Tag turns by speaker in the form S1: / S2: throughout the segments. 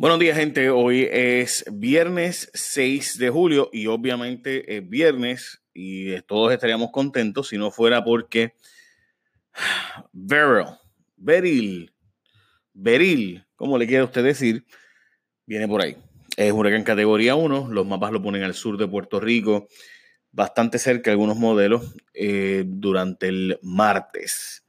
S1: Buenos días, gente. Hoy es viernes 6 de julio y obviamente es viernes y todos estaríamos contentos si no fuera porque Beryl, Beryl, Beryl, como le quiera usted decir, viene por ahí. Es huracán categoría 1, los mapas lo ponen al sur de Puerto Rico, bastante cerca algunos modelos eh, durante el martes,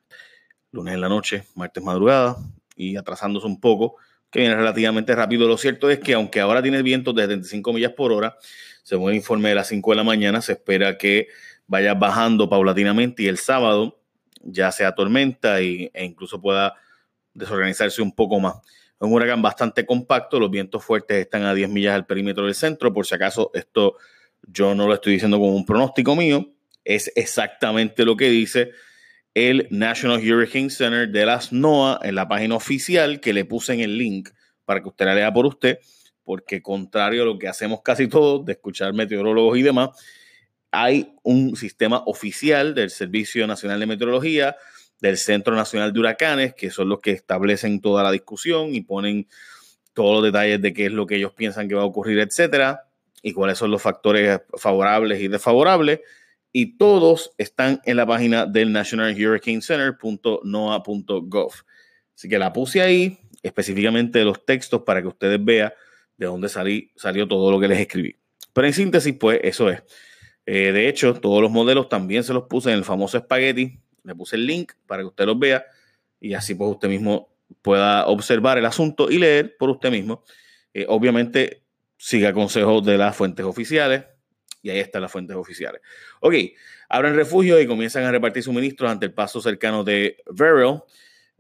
S1: lunes en la noche, martes madrugada y atrasándose un poco que viene relativamente rápido. Lo cierto es que aunque ahora tiene vientos de 75 millas por hora, según el informe de las 5 de la mañana, se espera que vaya bajando paulatinamente y el sábado ya sea tormenta y, e incluso pueda desorganizarse un poco más. Es un huracán bastante compacto, los vientos fuertes están a 10 millas al perímetro del centro, por si acaso esto yo no lo estoy diciendo como un pronóstico mío, es exactamente lo que dice el National Hurricane Center de las NOAA en la página oficial que le puse en el link para que usted la lea por usted, porque contrario a lo que hacemos casi todos, de escuchar meteorólogos y demás, hay un sistema oficial del Servicio Nacional de Meteorología, del Centro Nacional de Huracanes, que son los que establecen toda la discusión y ponen todos los detalles de qué es lo que ellos piensan que va a ocurrir, etcétera, y cuáles son los factores favorables y desfavorables y todos están en la página del National Hurricane Center.noaa.gov. Así que la puse ahí, específicamente los textos para que ustedes vean de dónde salí, salió todo lo que les escribí. Pero en síntesis, pues eso es. Eh, de hecho, todos los modelos también se los puse en el famoso espagueti. Le puse el link para que usted los vea y así pues usted mismo pueda observar el asunto y leer por usted mismo. Eh, obviamente, siga consejos de las fuentes oficiales y ahí están las fuentes oficiales. Ok, abren refugio y comienzan a repartir suministros ante el paso cercano de Veril.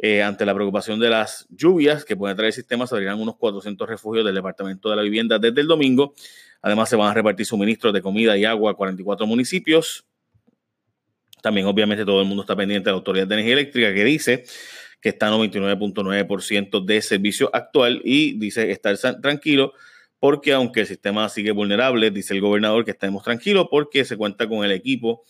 S1: Eh, ante la preocupación de las lluvias que pueden traer el sistema, se abrirán unos 400 refugios del Departamento de la Vivienda desde el domingo. Además, se van a repartir suministros de comida y agua a 44 municipios. También, obviamente, todo el mundo está pendiente de la Autoridad de Energía Eléctrica que dice que está en 99.9% de servicio actual y dice estar tranquilo porque aunque el sistema sigue vulnerable, dice el gobernador que estemos tranquilos porque se cuenta con el equipo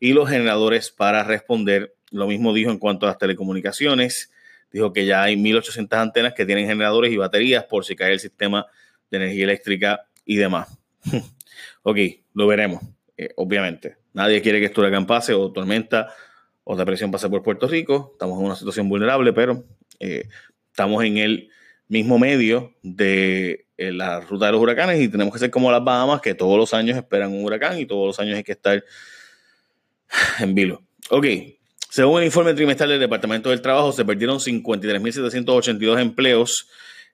S1: y los generadores para responder. Lo mismo dijo en cuanto a las telecomunicaciones. Dijo que ya hay 1.800 antenas que tienen generadores y baterías por si cae el sistema de energía eléctrica y demás. ok, lo veremos, eh, obviamente. Nadie quiere que esto huracán pase o tormenta o depresión pase por Puerto Rico. Estamos en una situación vulnerable, pero eh, estamos en el mismo medio de eh, la ruta de los huracanes y tenemos que ser como las Bahamas, que todos los años esperan un huracán y todos los años hay que estar en vilo. Ok, según el informe trimestral del Departamento del Trabajo, se perdieron 53.782 empleos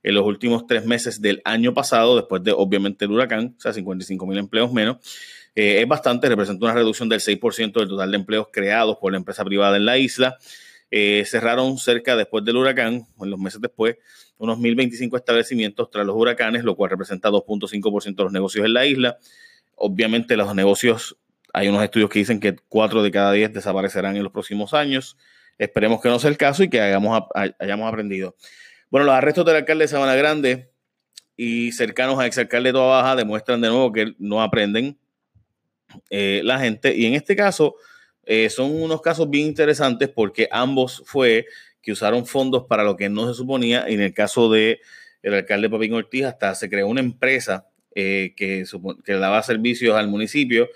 S1: en los últimos tres meses del año pasado, después de obviamente el huracán, o sea, 55.000 empleos menos. Eh, es bastante, representa una reducción del 6% del total de empleos creados por la empresa privada en la isla. Eh, cerraron cerca después del huracán, en los meses después, unos 1.025 establecimientos tras los huracanes, lo cual representa 2.5% de los negocios en la isla. Obviamente los negocios, hay unos estudios que dicen que 4 de cada 10 desaparecerán en los próximos años. Esperemos que no sea el caso y que hayamos, hayamos aprendido. Bueno, los arrestos del alcalde de Sabana Grande y cercanos al exalcalde de Baja demuestran de nuevo que no aprenden eh, la gente. Y en este caso, eh, son unos casos bien interesantes porque ambos fue que usaron fondos para lo que no se suponía. En el caso de el alcalde Papín Ortiz, hasta se creó una empresa eh, que, que daba servicios al municipio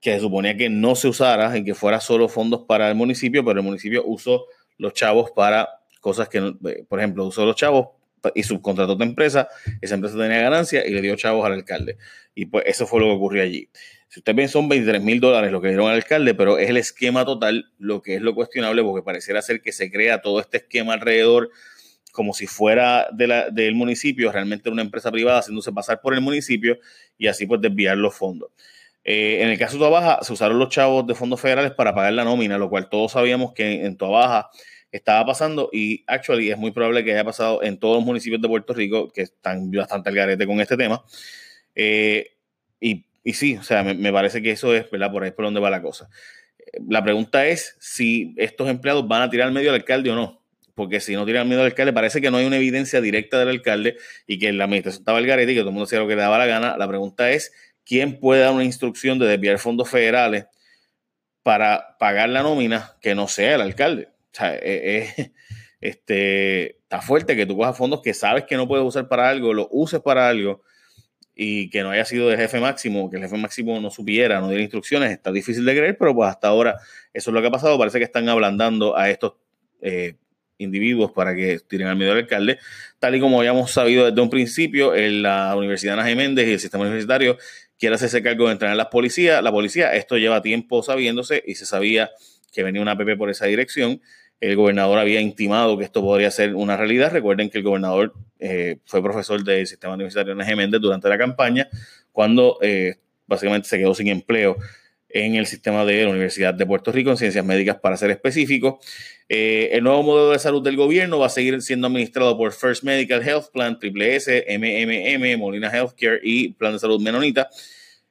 S1: que se suponía que no se usara y que fuera solo fondos para el municipio, pero el municipio usó los chavos para cosas que, eh, por ejemplo, usó los chavos y subcontrató a otra empresa, esa empresa tenía ganancia y le dio chavos al alcalde. Y pues eso fue lo que ocurrió allí. Si usted ve, son 23 mil dólares lo que dieron al alcalde, pero es el esquema total lo que es lo cuestionable, porque pareciera ser que se crea todo este esquema alrededor como si fuera de la, del municipio, realmente una empresa privada haciéndose pasar por el municipio y así pues desviar los fondos. Eh, en el caso de Toa Baja, se usaron los chavos de fondos federales para pagar la nómina, lo cual todos sabíamos que en Toa Baja estaba pasando y actually es muy probable que haya pasado en todos los municipios de Puerto Rico que están bastante al garete con este tema. Eh, y y sí, o sea, me, parece que eso es, ¿verdad? Por ahí es por donde va la cosa. La pregunta es si estos empleados van a tirar medio al alcalde o no. Porque si no tiran medio al alcalde, parece que no hay una evidencia directa del alcalde y que la administración estaba al garete y que todo el mundo hacía lo que le daba la gana. La pregunta es, ¿quién puede dar una instrucción de desviar fondos federales para pagar la nómina que no sea el alcalde? O sea, es, este, está fuerte que tú cojas fondos que sabes que no puedes usar para algo, lo uses para algo y que no haya sido de jefe máximo, que el jefe máximo no supiera, no diera instrucciones, está difícil de creer, pero pues hasta ahora eso es lo que ha pasado. Parece que están ablandando a estos eh, individuos para que tiren al medio del alcalde, tal y como habíamos sabido desde un principio, en la Universidad Ana Méndez y el sistema universitario quiere hacerse cargo de entrenar a las policías. La policía, esto lleva tiempo sabiéndose y se sabía que venía una PP por esa dirección. El gobernador había intimado que esto podría ser una realidad. Recuerden que el gobernador eh, fue profesor del sistema universitario Ana Méndez durante la campaña, cuando eh, básicamente se quedó sin empleo en el sistema de la Universidad de Puerto Rico en ciencias médicas, para ser específico. Eh, el nuevo modelo de salud del gobierno va a seguir siendo administrado por First Medical Health Plan, Triple S, MMM, Molina Healthcare y Plan de Salud Menonita.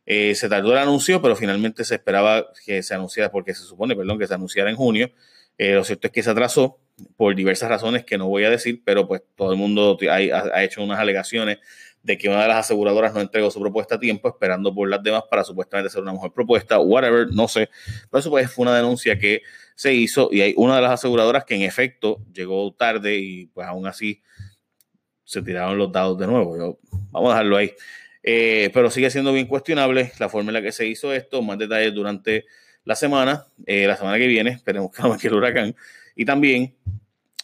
S1: Se tardó el anuncio, pero finalmente se esperaba que se anunciara, porque se supone, perdón, que se anunciara en junio. Lo cierto es que se atrasó por diversas razones que no voy a decir, pero pues todo el mundo ha, hecho unas alegaciones de que una de las aseguradoras no entregó su propuesta a tiempo, esperando por las demás para supuestamente hacer una mejor propuesta, whatever, no sé. Pero eso pues fue una denuncia que se hizo y hay una de las aseguradoras que en efecto llegó tarde y pues aún así se tiraron los dados de nuevo. vamos a dejarlo ahí. Eh, pero sigue siendo bien cuestionable la forma en la que se hizo esto. Más detalles durante la semana, eh, la semana que viene, esperemos que no el huracán. Y también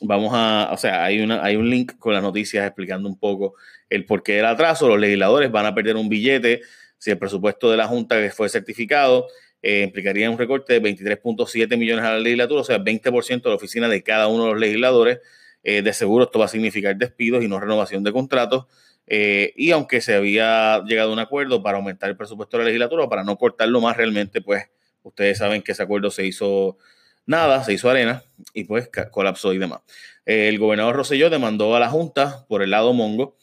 S1: vamos a, o sea, hay, una, hay un link con las noticias explicando un poco el porqué del atraso. Los legisladores van a perder un billete si el presupuesto de la Junta que fue certificado eh, implicaría un recorte de 23.7 millones a la legislatura, o sea, 20% de la oficina de cada uno de los legisladores. Eh, de seguro esto va a significar despidos y no renovación de contratos. Y aunque se había llegado a un acuerdo para aumentar el presupuesto de la legislatura, para no cortarlo más realmente, pues ustedes saben que ese acuerdo se hizo nada, se hizo arena y pues colapsó y demás. el gobernador Rosselló demandó a la Junta por el lado mongo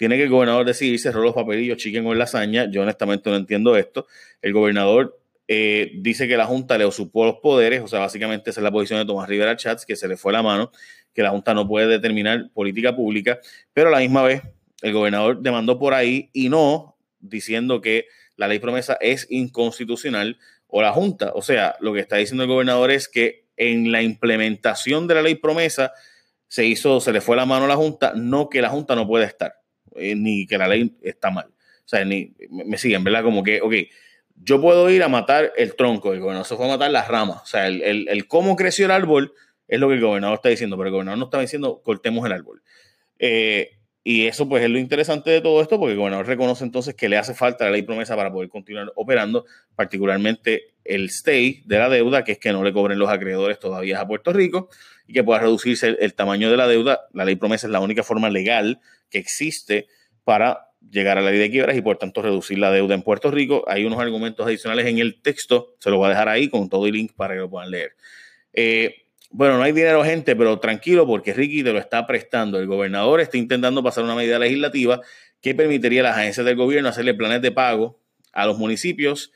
S1: tiene que el gobernador decidir cerrar los papelillos, chiquen o lasaña. Yo honestamente no entiendo esto. El gobernador eh, dice que la Junta le usurpó los poderes, o sea, básicamente esa es la posición de Tomás Rivera Chats, que se le fue la mano, que la Junta no puede determinar política pública, pero a la misma vez el gobernador demandó por ahí y no diciendo que la ley promesa es inconstitucional o la Junta. O sea, lo que está diciendo el gobernador es que en la implementación de la ley promesa se hizo, se le fue la mano a la Junta, no que la Junta no puede estar. Eh, ni que la ley está mal. O sea, ni, me siguen, ¿verdad? Como que, ok, yo puedo ir a matar el tronco, el gobernador se fue a matar las ramas. O sea, el, cómo creció el árbol es lo que el gobernador está diciendo, pero el gobernador no está diciendo cortemos el árbol. Eh, y eso pues es lo interesante de todo esto, porque el gobernador reconoce entonces que le hace falta la ley promesa para poder continuar operando, particularmente el stay de la deuda, que es que no le cobren los acreedores todavía a Puerto Rico y que pueda reducirse el tamaño de la deuda. La ley promesa es la única forma legal que existe para llegar a la ley de quiebras y por tanto reducir la deuda en Puerto Rico. Hay unos argumentos adicionales en el texto, se lo voy a dejar ahí con todo el link para que lo puedan leer. Eh, bueno, no hay dinero, gente, pero tranquilo porque Ricky te lo está prestando. El gobernador está intentando pasar una medida legislativa que permitiría a las agencias del gobierno hacerle planes de pago a los municipios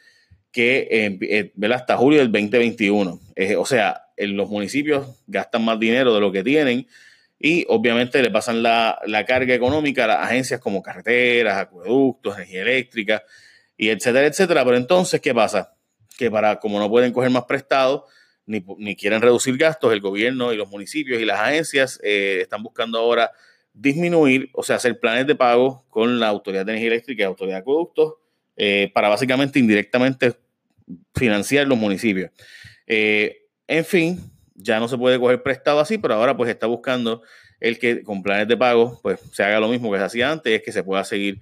S1: que eh, eh hasta julio del 2021. Eh, o sea, en los municipios gastan más dinero de lo que tienen y obviamente le pasan la, carga económica a las agencias como carreteras, acueductos, energía eléctrica y etcétera, etcétera. Pero entonces, ¿qué pasa? Que para, como no pueden coger más prestado, ni, quieren reducir gastos, el gobierno y los municipios y las agencias eh, están buscando ahora disminuir, o sea, hacer planes de pago con la Autoridad de Energía Eléctrica y la Autoridad de Acueductos eh, para básicamente indirectamente financiar los municipios. Eh, en fin, ya no se puede coger prestado así, pero ahora pues está buscando el que con planes de pago pues se haga lo mismo que se hacía antes, es que se pueda seguir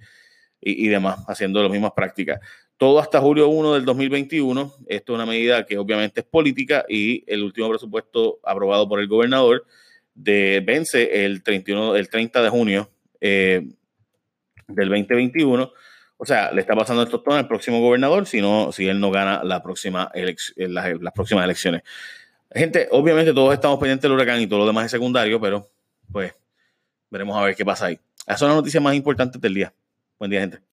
S1: y, demás haciendo las mismas prácticas. Todo hasta julio 1 del 2021. Esto es una medida que obviamente es política y el último presupuesto aprobado por el gobernador de vence el 31, el 30 de junio eh, del 2021. O sea, le está pasando esto todo al próximo gobernador si, no, si él no gana la próxima las próximas elecciones. Gente, obviamente todos estamos pendientes del huracán y todo lo demás es secundario, pero pues veremos a ver qué pasa ahí. Esas son las noticias más importantes del día. Buen día, gente.